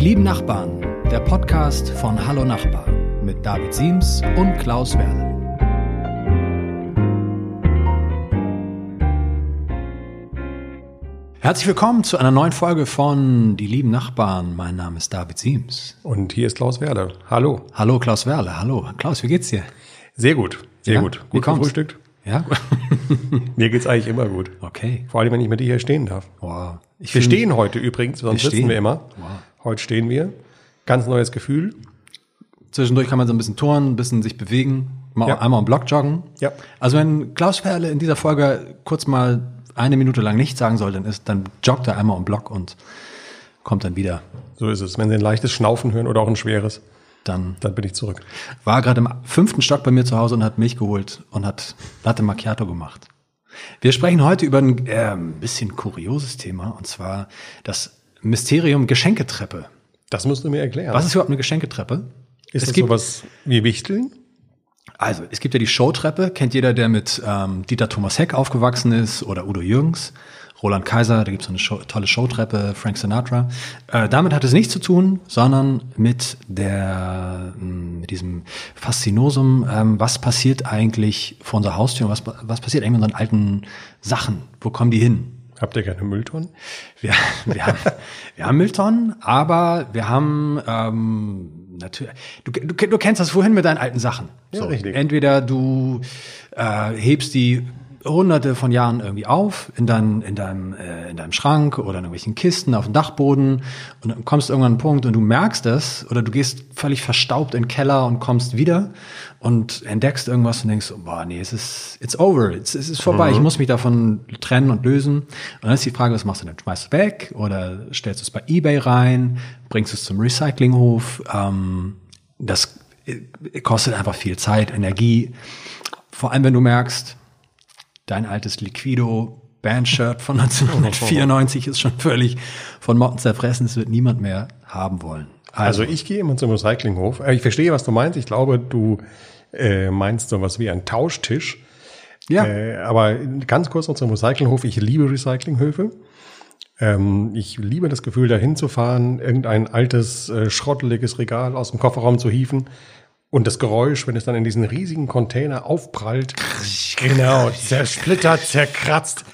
Die lieben Nachbarn, der Podcast von Hallo Nachbar mit David Siems und Klaus Werle. Herzlich willkommen zu einer neuen Folge von Die lieben Nachbarn. Mein Name ist David Siems. Und hier ist Klaus Werle. Hallo. Hallo Klaus Werle. Hallo. Klaus, wie geht's dir? Sehr gut. Sehr Ja? gut. Gut gefrühstückt. Ja? Mir geht's eigentlich immer gut. Okay. Vor allem, wenn ich mit dir hier stehen darf. Wow. Ich Wir stehen heute übrigens, sonst sitzen stehen. wir immer. Wow. Heute stehen wir. Ganz neues Gefühl. Zwischendurch kann man so ein bisschen turnen, ein bisschen sich bewegen, mal Ja. einmal im Block joggen. Ja. Also wenn Klaus Perle in dieser Folge kurz mal eine Minute lang nichts sagen soll, dann ist, dann joggt er einmal im Block und kommt dann wieder. So ist es. Wenn Sie ein leichtes Schnaufen hören oder auch ein schweres, Dann dann bin ich zurück. war gerade im fünften Stock bei mir zu Hause und hat Milch geholt und hat Latte Macchiato gemacht. Wir sprechen heute über ein äh, ein bisschen kurioses Thema und zwar das Mysterium Geschenketreppe. Das musst du mir erklären. Was ist überhaupt eine Geschenketreppe? ist es das gibt- sowas wie Wichteln? Also, es gibt ja die Showtreppe, kennt jeder, der mit ähm, Dieter Thomas Heck aufgewachsen ist oder Udo Jürgens, Roland Kaiser, da gibt es eine Show, tolle Showtreppe, Frank Sinatra. Äh, damit hat es nichts zu tun, sondern mit der, mh, mit diesem Faszinosum, ähm, was passiert eigentlich vor unserer Haustür, was, was passiert eigentlich mit unseren alten Sachen, wo kommen die hin? Habt ihr keine Mülltonnen? Wir, wir, haben, wir haben Mülltonnen, aber wir haben ähm, natürlich. Du, du, du kennst das vorhin mit deinen alten Sachen. Ja, richtig. Entweder du äh, hebst die hunderte von Jahren irgendwie auf in, dein, in, deinem, äh, in deinem Schrank oder in irgendwelchen Kisten auf dem Dachboden und dann kommst du irgendwann an einen Punkt und du merkst es oder du gehst völlig verstaubt in den Keller und kommst wieder und entdeckst irgendwas und denkst, boah, nee, es ist, it's over, es, es ist vorbei, ich muss mich davon trennen und lösen. Und dann ist die Frage, was machst du denn? Schmeißt du weg oder stellst du es bei Ebay rein, bringst du es zum Recyclinghof? Ähm, das äh, kostet einfach viel Zeit, Energie. Vor allem, wenn du merkst, dein altes Liquido Bandshirt von 1994 ist schon völlig von Motten zerfressen, es wird niemand mehr haben wollen. Also ich gehe immer zum Recyclinghof. Äh, Ich verstehe, was du meinst. Ich glaube, du äh, meinst sowas wie ein Tauschtisch. ja, Äh, aber ganz kurz noch zum Recyclinghof. Ich liebe Recyclinghöfe. Ähm, ich liebe das Gefühl, da hinzufahren, irgendein altes, äh, schrotteliges Regal aus dem Kofferraum zu hieven und das Geräusch, wenn es dann in diesen riesigen Container aufprallt. Genau, zersplittert, zerkratzt.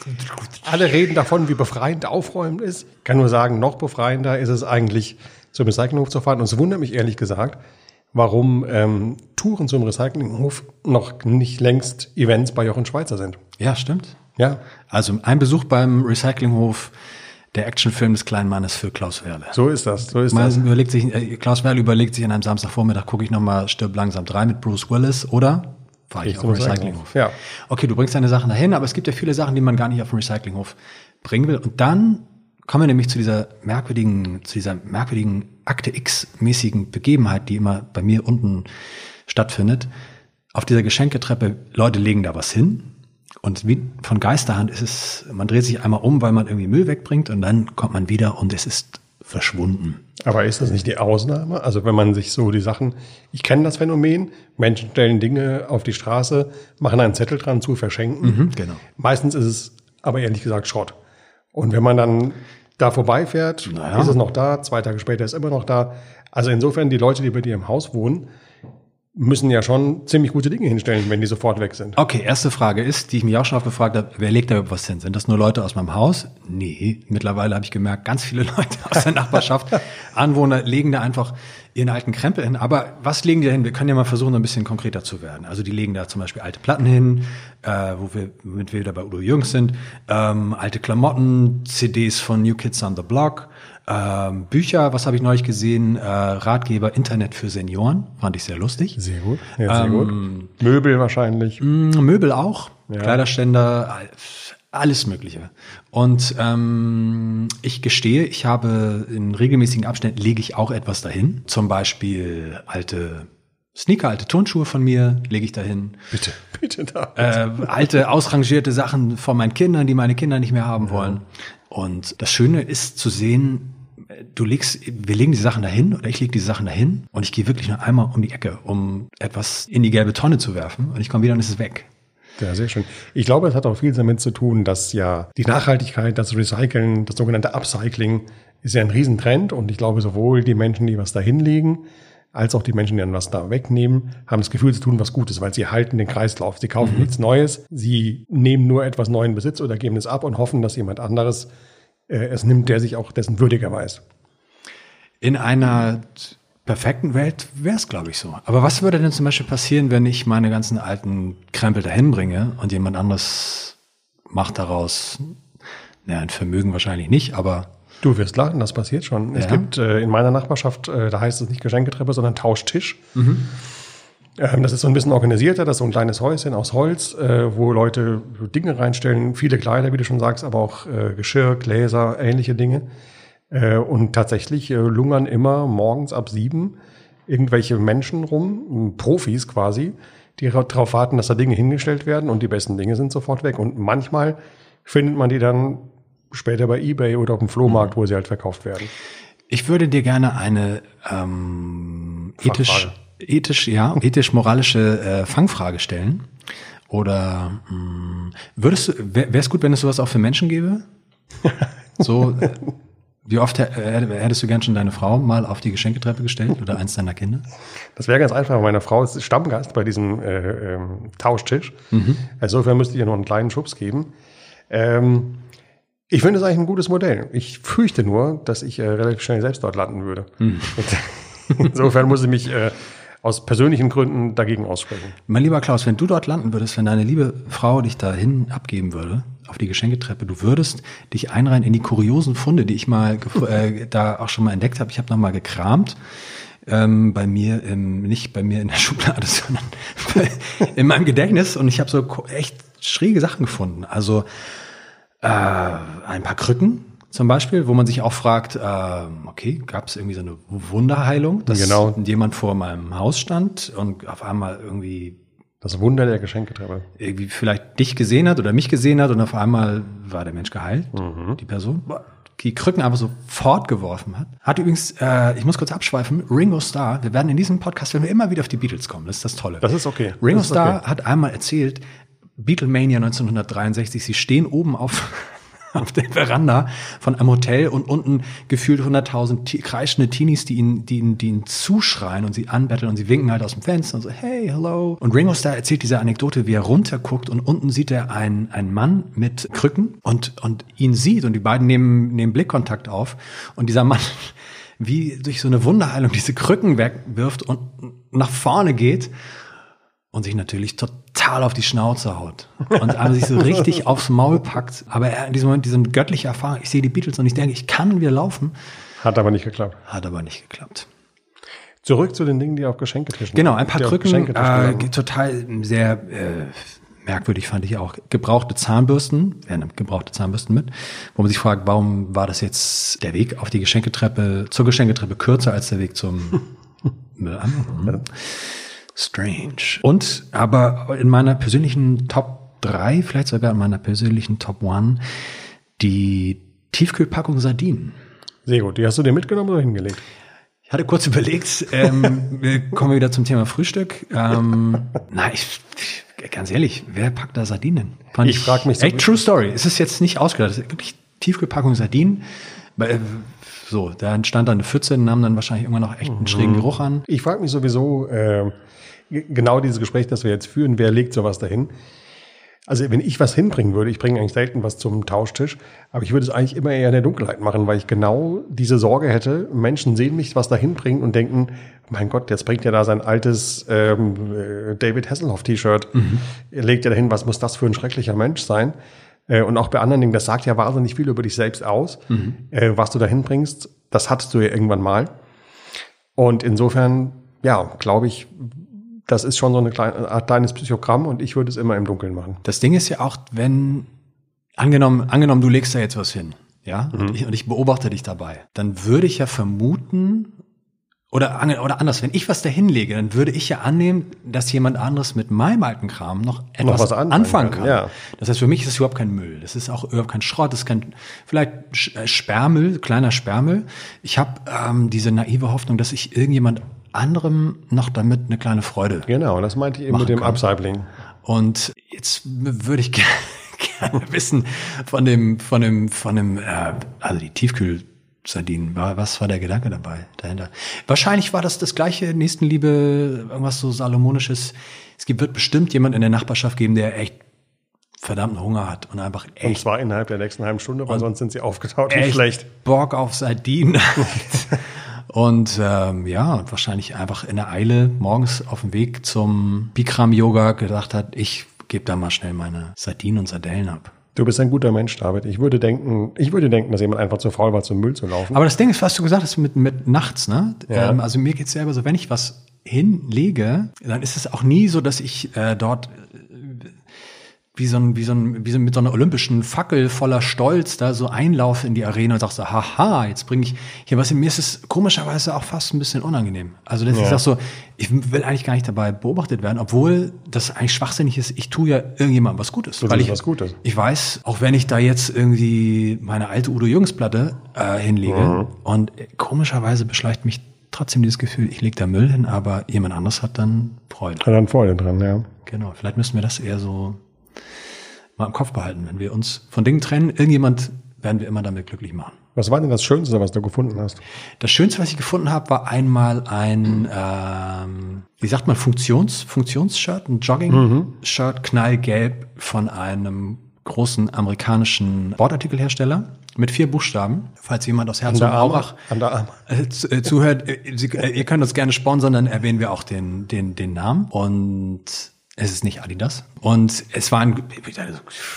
Alle reden davon, wie befreiend Aufräumen ist. Ich kann nur sagen, noch befreiender ist es eigentlich, zum Recyclinghof zu fahren. Und es wundert mich ehrlich gesagt, warum ähm, Touren zum Recyclinghof noch nicht längst Events bei Jochen Schweizer sind. ja, stimmt. Ja, Also ein Besuch beim Recyclinghof, der Actionfilm des kleinen Mannes für Klaus Werle. so ist das. So ist Man das. überlegt sich, äh, Klaus Werle überlegt sich an einem Samstagvormittag, gucke ich nochmal Stirb langsam 3 mit Bruce Willis oder fahre ich Ich auf den Recyclinghof? Ja. Okay, du bringst deine Sachen dahin, aber es gibt ja viele Sachen, die man gar nicht auf den Recyclinghof bringen will. Und dann kommen wir nämlich zu dieser merkwürdigen, zu dieser merkwürdigen Akte X-mäßigen Begebenheit, die immer bei mir unten stattfindet. Auf dieser Geschenketreppe, Leute legen da was hin. Und wie von Geisterhand ist es, man dreht sich einmal um, weil man irgendwie Müll wegbringt und dann kommt man wieder und es ist verschwunden. Aber ist das nicht die Ausnahme? Also wenn man sich so die Sachen, ich kenne das Phänomen, Menschen stellen Dinge auf die Straße, machen einen Zettel dran zu verschenken. genau. Meistens ist es aber ehrlich gesagt Schrott. Und wenn man dann da vorbeifährt, Naja. ist es noch da, zwei Tage später ist es immer noch da. Also insofern, die Leute, die bei dir im Haus wohnen, müssen ja schon ziemlich gute Dinge hinstellen, wenn die sofort weg sind. Okay, erste Frage ist, die ich mich auch schon oft gefragt habe, wer legt da überhaupt was hin? Sind das nur Leute aus meinem Haus? Nee, mittlerweile habe ich gemerkt, ganz viele Leute aus der Nachbarschaft, Anwohner legen da einfach ihren alten Krempel hin. Aber was legen die da hin? Wir können ja mal versuchen, ein bisschen konkreter zu werden. Also die legen da zum Beispiel alte Platten hin, äh, wo wir, womit wir wieder bei Udo Jürgens sind, ähm, alte Klamotten, CDs von New Kids on the Block, ähm, Bücher, was habe ich neulich gesehen? Äh, Ratgeber Internet für Senioren, fand ich sehr lustig. Sehr gut. Ja, sehr Ähm, gut. Möbel wahrscheinlich. Mm, Möbel auch, Kleiderständer, all- alles Mögliche. Und ähm, ich gestehe, ich habe in regelmäßigen Abständen lege ich auch etwas dahin. Zum Beispiel alte Sneaker, alte Turnschuhe von mir lege ich dahin. Bitte, bitte da. Äh, alte ausrangierte Sachen von meinen Kindern, die meine Kinder nicht mehr haben wollen. Und das Schöne ist zu sehen, du legst, wir legen die Sachen dahin oder ich lege die Sachen dahin und ich gehe wirklich nur einmal um die Ecke, um etwas in die gelbe Tonne zu werfen und ich komme wieder und es ist weg. Ja, sehr schön. Ich glaube, es hat auch viel damit zu tun, dass ja die Nachhaltigkeit, das Recyceln, das sogenannte Upcycling ist ja ein Riesentrend und ich glaube, sowohl die Menschen, die was da hinlegen, als auch die Menschen, die dann was da wegnehmen, haben das Gefühl, sie tun was Gutes, weil sie halten den Kreislauf. Sie kaufen mhm. nichts Neues, sie nehmen nur etwas neuen Besitz oder geben es ab und hoffen, dass jemand anderes es nimmt, der sich auch dessen würdiger weiß. In einer perfekten Welt wäre es, glaube ich, so. Aber was würde denn zum Beispiel passieren, wenn ich meine ganzen alten Krempel dahin bringe und jemand anderes macht daraus, naja, ein Vermögen wahrscheinlich nicht, aber Du wirst lachen, das passiert schon. Ja. Es gibt äh, in meiner Nachbarschaft, äh, da heißt es nicht Geschenketreppe, sondern Tauschtisch. Mhm. Ähm, das ist so ein bisschen organisierter, das ist so ein kleines Häuschen aus Holz, äh, wo Leute Dinge reinstellen, viele Kleider, wie du schon sagst, aber auch äh, Geschirr, Gläser, ähnliche Dinge. Äh, und tatsächlich äh, lungern immer morgens ab sieben irgendwelche Menschen rum, Profis quasi, die darauf warten, dass da Dinge hingestellt werden und die besten Dinge sind sofort weg. Und manchmal findet man die dann später bei eBay oder auf dem Flohmarkt, mhm. wo sie halt verkauft werden. Ich würde dir gerne eine ähm, ethisch, ethisch, ja, ethisch-moralische äh, Fangfrage stellen. Oder mh, hm, würdest du, wäre es gut, wenn es sowas auch für Menschen gäbe? So, äh, wie oft hättest du gern schon deine Frau mal auf die Geschenketreppe gestellt oder eins deiner Kinder? Das wäre ganz einfach. Meine Frau ist Stammgast bei diesem äh, ähm, Tauschtisch. Mhm. Insofern müsste ich ihr noch einen kleinen Schubs geben. Ähm, ich finde es eigentlich ein gutes Modell. Ich fürchte nur, dass ich äh, relativ schnell selbst dort landen würde. Hm. Insofern muss ich mich äh, aus persönlichen Gründen dagegen aussprechen. Mein lieber Klaus, wenn du dort landen würdest, wenn deine liebe Frau dich dahin abgeben würde, auf die Geschenketreppe, du würdest dich einreihen in die kuriosen Funde, die ich mal äh, da auch schon mal entdeckt habe. Ich habe nochmal gekramt. Ähm, bei mir, im, nicht bei mir in der Schublade, sondern in meinem Gedächtnis. Und ich habe so echt schräge Sachen gefunden. Also äh, ein paar Krücken zum Beispiel, wo man sich auch fragt, äh, okay, gab es irgendwie so eine Wunderheilung, dass genau. jemand vor meinem Haus stand und auf einmal irgendwie das Wunder der Geschenketreppe. Irgendwie vielleicht dich gesehen hat oder mich gesehen hat und auf einmal war der Mensch geheilt, mhm. die Person. Die Krücken aber sofort geworfen hat. Hat übrigens, äh, ich muss kurz abschweifen, Ringo Starr, wir werden in diesem Podcast, wenn wir immer wieder auf die Beatles kommen, das ist das Tolle. Das ist okay. Ringo ist Starr okay. hat einmal erzählt, Beatlemania 1963. Sie stehen oben auf, auf der Veranda von einem Hotel und unten gefühlt 100.000 kreischende Teenies, die ihn, die, ihn, die ihn zuschreien und sie anbetteln und sie winken halt aus dem Fenster und so, hey, hello. Und Ringo Starr erzählt diese Anekdote, wie er runterguckt und unten sieht er einen, einen Mann mit Krücken und, und ihn sieht und die beiden nehmen, nehmen Blickkontakt auf und dieser Mann wie durch so eine Wunderheilung diese Krücken wegwirft und nach vorne geht und sich natürlich total auf die Schnauze haut und aber sich so richtig aufs Maul packt. Aber er in diesem Moment diese göttliche Erfahrung, ich sehe die Beatles und ich denke, ich kann wieder laufen. Hat aber nicht geklappt. Hat aber nicht geklappt. Zurück zu den Dingen, die auf Geschenketischen Genau, ein paar Krücken, äh, total sehr äh, merkwürdig fand ich auch. Gebrauchte Zahnbürsten, werden gebrauchte Zahnbürsten mit, wo man sich fragt, warum war das jetzt der Weg auf die Geschenketreppe, zur Geschenketreppe kürzer als der Weg zum Müllamt? Strange. Und aber in meiner persönlichen Top 3, vielleicht sogar in meiner persönlichen Top 1, die Tiefkühlpackung Sardinen. Sehr gut. Die hast du dir mitgenommen oder hingelegt? Ich hatte kurz überlegt, ähm, wir kommen wieder zum Thema Frühstück. Ähm, na, ich, ganz ehrlich, wer packt da Sardinen? Fand ich frage mich so. Ey, True Story. Es ist jetzt nicht ausgedacht. Es ist wirklich Tiefkühlpackung Sardinen. Äh, so, da entstand dann eine Pfütze, nahm dann wahrscheinlich irgendwann noch echt einen mhm. schrägen Geruch an. Ich frage mich sowieso, äh, genau dieses Gespräch, das wir jetzt führen, wer legt sowas dahin? Also wenn ich was hinbringen würde, ich bringe eigentlich selten was zum Tauschtisch, aber ich würde es eigentlich immer eher in der Dunkelheit machen, weil ich genau diese Sorge hätte, Menschen sehen mich was dahin bringen und denken, mein Gott, jetzt bringt er da sein altes ähm, äh, David Hasselhoff-T-Shirt, mhm. legt er dahin, was muss das für ein schrecklicher Mensch sein? Äh, und auch bei anderen Dingen, das sagt ja wahnsinnig viel über dich selbst aus, mhm. äh, was du dahin bringst, das hattest du ja irgendwann mal. Und insofern, ja, glaube ich, das ist schon so eine kleine Art kleines Psychogramm und ich würde es immer im Dunkeln machen. Das Ding ist ja auch, wenn, angenommen, angenommen, du legst da jetzt was hin, ja, mhm. und, ich, und ich beobachte dich dabei, dann würde ich ja vermuten, oder, oder anders, wenn ich was da hinlege, dann würde ich ja annehmen, dass jemand anderes mit meinem alten Kram noch etwas noch anfangen, anfangen, kann. Ja. Das heißt, für mich ist es überhaupt kein Müll. Das ist auch überhaupt kein Schrott. Das ist kein, vielleicht äh, Sperrmüll, kleiner Sperrmüll. Ich habe ähm, diese naive Hoffnung, dass ich irgendjemand anderem noch damit eine kleine Freude. Genau, das meinte ich eben mit dem kann. Upcycling. Und jetzt würde ich gerne, gerne wissen von dem, von dem, von dem, äh, also die Tiefkühl Sardinen. Was war der Gedanke dabei dahinter? Wahrscheinlich war das das gleiche Nächstenliebe, irgendwas so Salomonisches. Es gibt, wird bestimmt jemand in der Nachbarschaft geben, der echt verdammten Hunger hat und einfach echt. Und zwar innerhalb der nächsten halben Stunde, weil sonst sind sie aufgetaut und echt schlecht. Bock auf Sardinen. und ähm, ja, und wahrscheinlich einfach in der Eile morgens auf dem Weg zum Bikram-Yoga gedacht hat, ich gebe da mal schnell meine Sardinen und Sardellen ab. Du bist ein guter Mensch, David. Ich würde denken, ich würde denken, dass jemand einfach zu faul war, zum Müll zu laufen. Aber das Ding ist, was du gesagt hast mit, mit nachts, ne? Ja. Ähm, also mir geht's selber so, wenn ich was hinlege, dann ist es auch nie so, dass ich äh, dort wie so ein, wie so ein, wie so mit so einer olympischen Fackel voller Stolz da so einlaufe in die Arena und sag so, haha, jetzt bringe ich hier was. Mir ist es komischerweise auch fast ein bisschen unangenehm. Also das Ja. ist auch so, ich will eigentlich gar nicht dabei beobachtet werden, obwohl das eigentlich schwachsinnig ist. Ich tue ja irgendjemandem was Gutes. Du weil ich, was Gutes. Ich weiß, auch wenn ich da jetzt irgendwie meine alte Udo Jürgens Platte äh, hinlege Mhm. und komischerweise beschleicht mich trotzdem dieses Gefühl, ich lege da Müll hin, aber jemand anderes hat dann Freude. Hat dann Freude dran, ja. Genau, vielleicht müssen wir das eher so mal im Kopf behalten. Wenn wir uns von Dingen trennen, irgendjemand werden wir immer damit glücklich machen. Was war denn das Schönste, was du gefunden hast? Das Schönste, was ich gefunden habe, war einmal ein, ähm, wie sagt man, Funktions, Funktionsshirt, ein Jogging-Shirt, knallgelb von einem großen amerikanischen Sportartikelhersteller mit vier Buchstaben. Falls jemand aus Herzogenaurach der Arm. äh, zu- äh, zuhört, äh, Sie, äh, ihr könnt uns gerne sponsern, dann erwähnen wir auch den, den, den Namen. Und es ist nicht Adidas. Und es war ein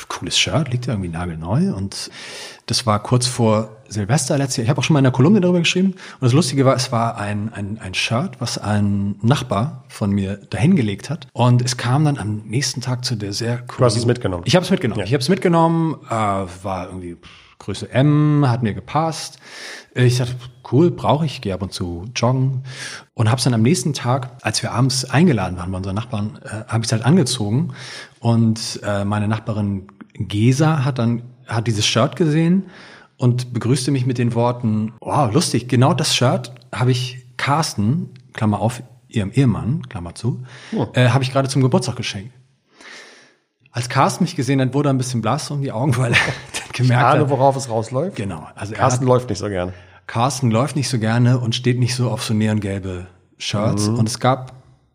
cooles Shirt, liegt ja irgendwie nagelneu. Und das war kurz vor Silvester letztes Jahr. Ich habe auch schon mal in der Kolumne darüber geschrieben. Und das Lustige war, es war ein, ein, ein Shirt, was ein Nachbar von mir dahingelegt hat. Und es kam dann am nächsten Tag zu der sehr Du hast es mitgenommen. ich habe es mitgenommen. Ja. Ich habe es mitgenommen, äh, war irgendwie Größe M, hat mir gepasst. Ich dachte, cool, brauche ich, gehe ab und zu joggen. Und habe es dann am nächsten Tag, als wir abends eingeladen waren bei unseren Nachbarn, äh, habe ich es halt angezogen. Und äh, meine Nachbarin Gesa hat dann hat dieses Shirt gesehen und begrüßte mich mit den Worten, wow, lustig, genau das Shirt habe ich Carsten, Klammer auf, ihrem Ehemann, Klammer zu, äh, habe ich gerade zum Geburtstag geschenkt. Als Carsten mich gesehen hat, wurde er ein bisschen blass um die Augen, weil er gemerkt Ahne, hat, worauf es rausläuft. genau, also Carsten hat, läuft nicht so gern. Carsten läuft nicht so gerne und steht nicht so auf so neongelbe Shirts. Mhm. Und es gab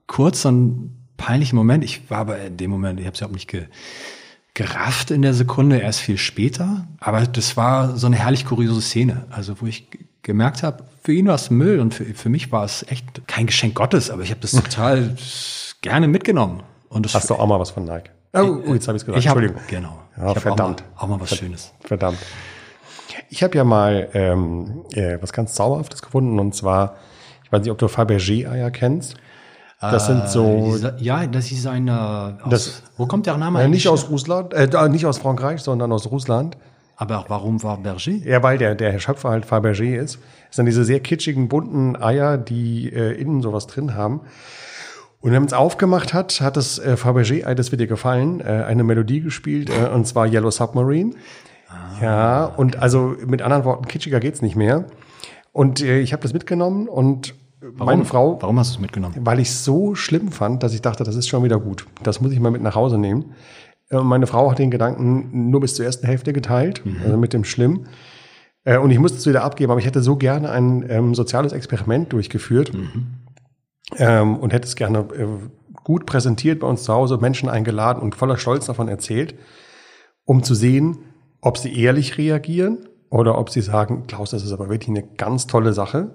kurz so einen peinlichen Moment. Ich war aber in dem Moment, ich habe es überhaupt nicht ge, gerafft in der Sekunde, erst viel später. Aber das war so eine herrlich kuriose Szene. Also wo ich gemerkt habe, für ihn war es Müll und für, für mich war es echt kein Geschenk Gottes, aber ich habe das total gerne mitgenommen. Und das Hast du auch mal was von Nike? Oh, oh jetzt habe ich es gesagt. ich hab, Entschuldigung. Genau. Ja, ich verdammt. Auch mal, auch mal was Schönes. Verdammt. Ich habe ja mal ähm, äh, was ganz Zauberhaftes gefunden und zwar, ich weiß nicht, ob du Fabergé-Eier kennst. Das sind so, Diese- Ja, das ist ein. Äh, aus, Das- wo kommt der Name äh, nicht aus? Russland, äh, nicht aus Frankreich, sondern aus Russland. Aber warum war Berger? Ja, weil der, der Schöpfer halt Fabergé ist. Das sind diese sehr kitschigen, bunten Eier, die äh, innen sowas drin haben. Und wenn man es aufgemacht hat, hat das äh, Fabergé-Ei, das wird dir gefallen, äh, eine Melodie gespielt, äh, und zwar Yellow Submarine. Ja, und also mit anderen Worten, kitschiger geht's nicht mehr. Und äh, ich habe das mitgenommen und meine Frau, Warum hast du es mitgenommen? weil ich es so schlimm fand, dass ich dachte, das ist schon wieder gut. Das muss ich mal mit nach Hause nehmen. Äh, Meine Frau hat den Gedanken nur bis zur ersten Hälfte geteilt, also mit dem Schlimm. Äh, Und ich musste es wieder abgeben, aber ich hätte so gerne ein ähm, soziales Experiment durchgeführt ähm, und hätte es gerne äh, gut präsentiert bei uns zu Hause, Menschen eingeladen und voller Stolz davon erzählt, um zu sehen, ob sie ehrlich reagieren oder ob sie sagen, Klaus, das ist aber wirklich eine ganz tolle Sache.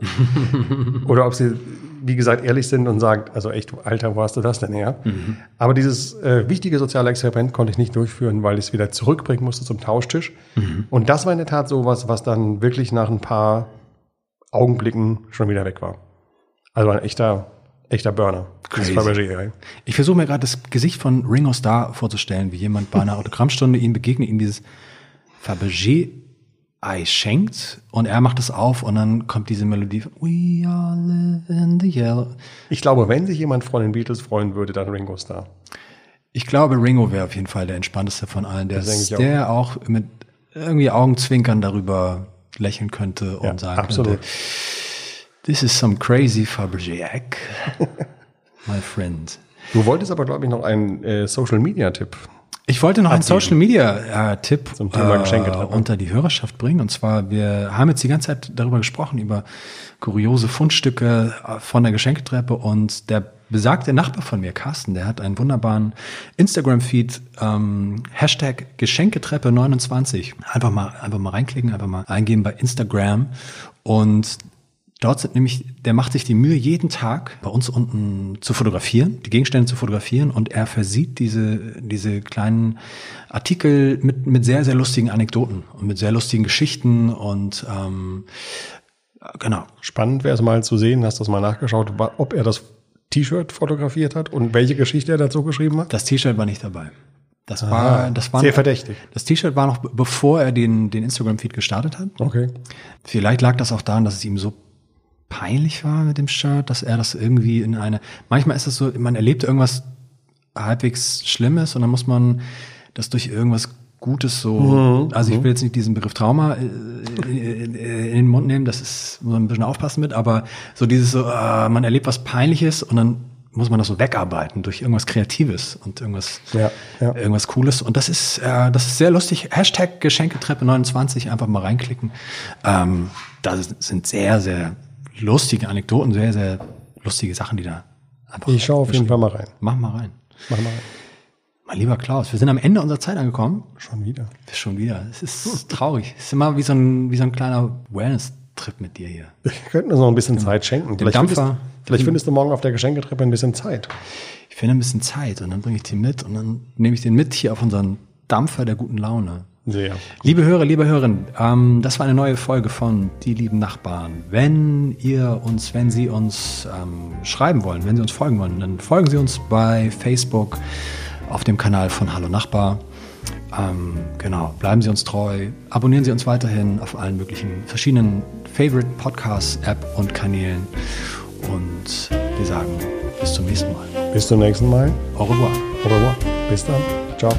oder ob sie, wie gesagt, ehrlich sind und sagen, also echt, Alter, wo hast du das denn her? Aber dieses äh, wichtige soziale Experiment konnte ich nicht durchführen, weil ich es wieder zurückbringen musste zum Tauschtisch. Und das war in der Tat sowas, was dann wirklich nach ein paar Augenblicken schon wieder weg war. Also ein echter, echter Burner. Crazy. Ich versuche mir gerade das Gesicht von Ringo Starr vorzustellen, wie jemand bei einer Autogrammstunde ihm begegnet, ihm dieses Fabergé-Ei schenkt und er macht es auf und dann kommt diese Melodie von We are live in the yellow. Ich glaube, wenn sich jemand von den Beatles freuen würde, dann Ringo Starr. Ich glaube, Ringo wäre auf jeden Fall der entspannteste von allen, der, auch. der auch mit irgendwie Augenzwinkern darüber lächeln könnte und Ja, sagen absolut. könnte, This is some crazy Fabergé egg, my friend. Du wolltest aber, glaube ich, noch einen äh, Social-Media-Tipp. Ich wollte noch einen. Social Media äh, Tipp Zum Thema Geschenketreppe. unter die Hörerschaft bringen. Und zwar, wir haben jetzt die ganze Zeit darüber gesprochen, über kuriose Fundstücke äh, von der Geschenketreppe. Und der besagte Nachbar von mir, Carsten, der hat einen wunderbaren Instagram-Feed, ähm, Hashtag Geschenketreppe29. Einfach mal, einfach mal reinklicken, einfach mal eingeben bei Instagram. Und Dort sind nämlich, der macht sich die Mühe, jeden Tag bei uns unten zu fotografieren, die Gegenstände zu fotografieren und er versieht diese, diese kleinen Artikel mit, mit sehr, sehr lustigen Anekdoten und mit sehr lustigen Geschichten und ähm, genau. Spannend wäre es mal zu sehen, hast du das mal nachgeschaut, ob er das T-Shirt fotografiert hat und welche Geschichte er dazu geschrieben hat? Das T-Shirt war nicht dabei. Das war, das war Sehr verdächtig. Das T-Shirt war noch be- bevor er den, den Instagram-Feed gestartet hat. Okay. Vielleicht lag das auch daran, dass es ihm so peinlich war mit dem Shirt, dass er das irgendwie in eine. Manchmal ist es so, man erlebt irgendwas halbwegs Schlimmes und dann muss man das durch irgendwas Gutes so. Also ich will jetzt nicht diesen Begriff Trauma äh, in, in den Mund nehmen, das ist muss man ein bisschen aufpassen mit, aber so dieses so, äh, man erlebt was Peinliches und dann muss man das so wegarbeiten durch irgendwas Kreatives und irgendwas, Ja, ja. irgendwas Cooles. Und das ist, äh, das ist sehr lustig. Hashtag Geschenketreppe 29, einfach mal reinklicken. Ähm, da sind sehr, sehr lustige Anekdoten, sehr, sehr lustige Sachen, die da einfach. Ich schaue auf jeden Fall mal rein. Mach mal rein. Mach mal rein. Mein lieber Klaus, wir sind am Ende unserer Zeit angekommen. Schon wieder. Schon wieder. Es ist traurig. Es ist immer wie so ein, wie so ein kleiner Wellness-Trip mit dir hier. Wir könnten uns noch ein bisschen Zeit schenken. Vielleicht Dampfer. findest, vielleicht findest du morgen auf der Geschenketreppe ein bisschen Zeit. Ich finde ein bisschen Zeit und dann bringe ich den mit und dann nehme ich den mit hier auf unseren Dampfer der guten Laune. Sehr. Liebe Hörer, liebe Hörerinnen, ähm, das war eine neue Folge von Die lieben Nachbarn. Wenn ihr uns, wenn Sie uns ähm, schreiben wollen, wenn Sie uns folgen wollen, dann folgen Sie uns bei Facebook auf dem Kanal von Hallo Nachbar. Ähm, genau, bleiben Sie uns treu, abonnieren Sie uns weiterhin auf allen möglichen verschiedenen Favorite Podcasts, App und Kanälen. Und wir sagen bis zum nächsten Mal. Bis zum nächsten Mal. Au revoir. Au revoir. Bis dann. Ciao.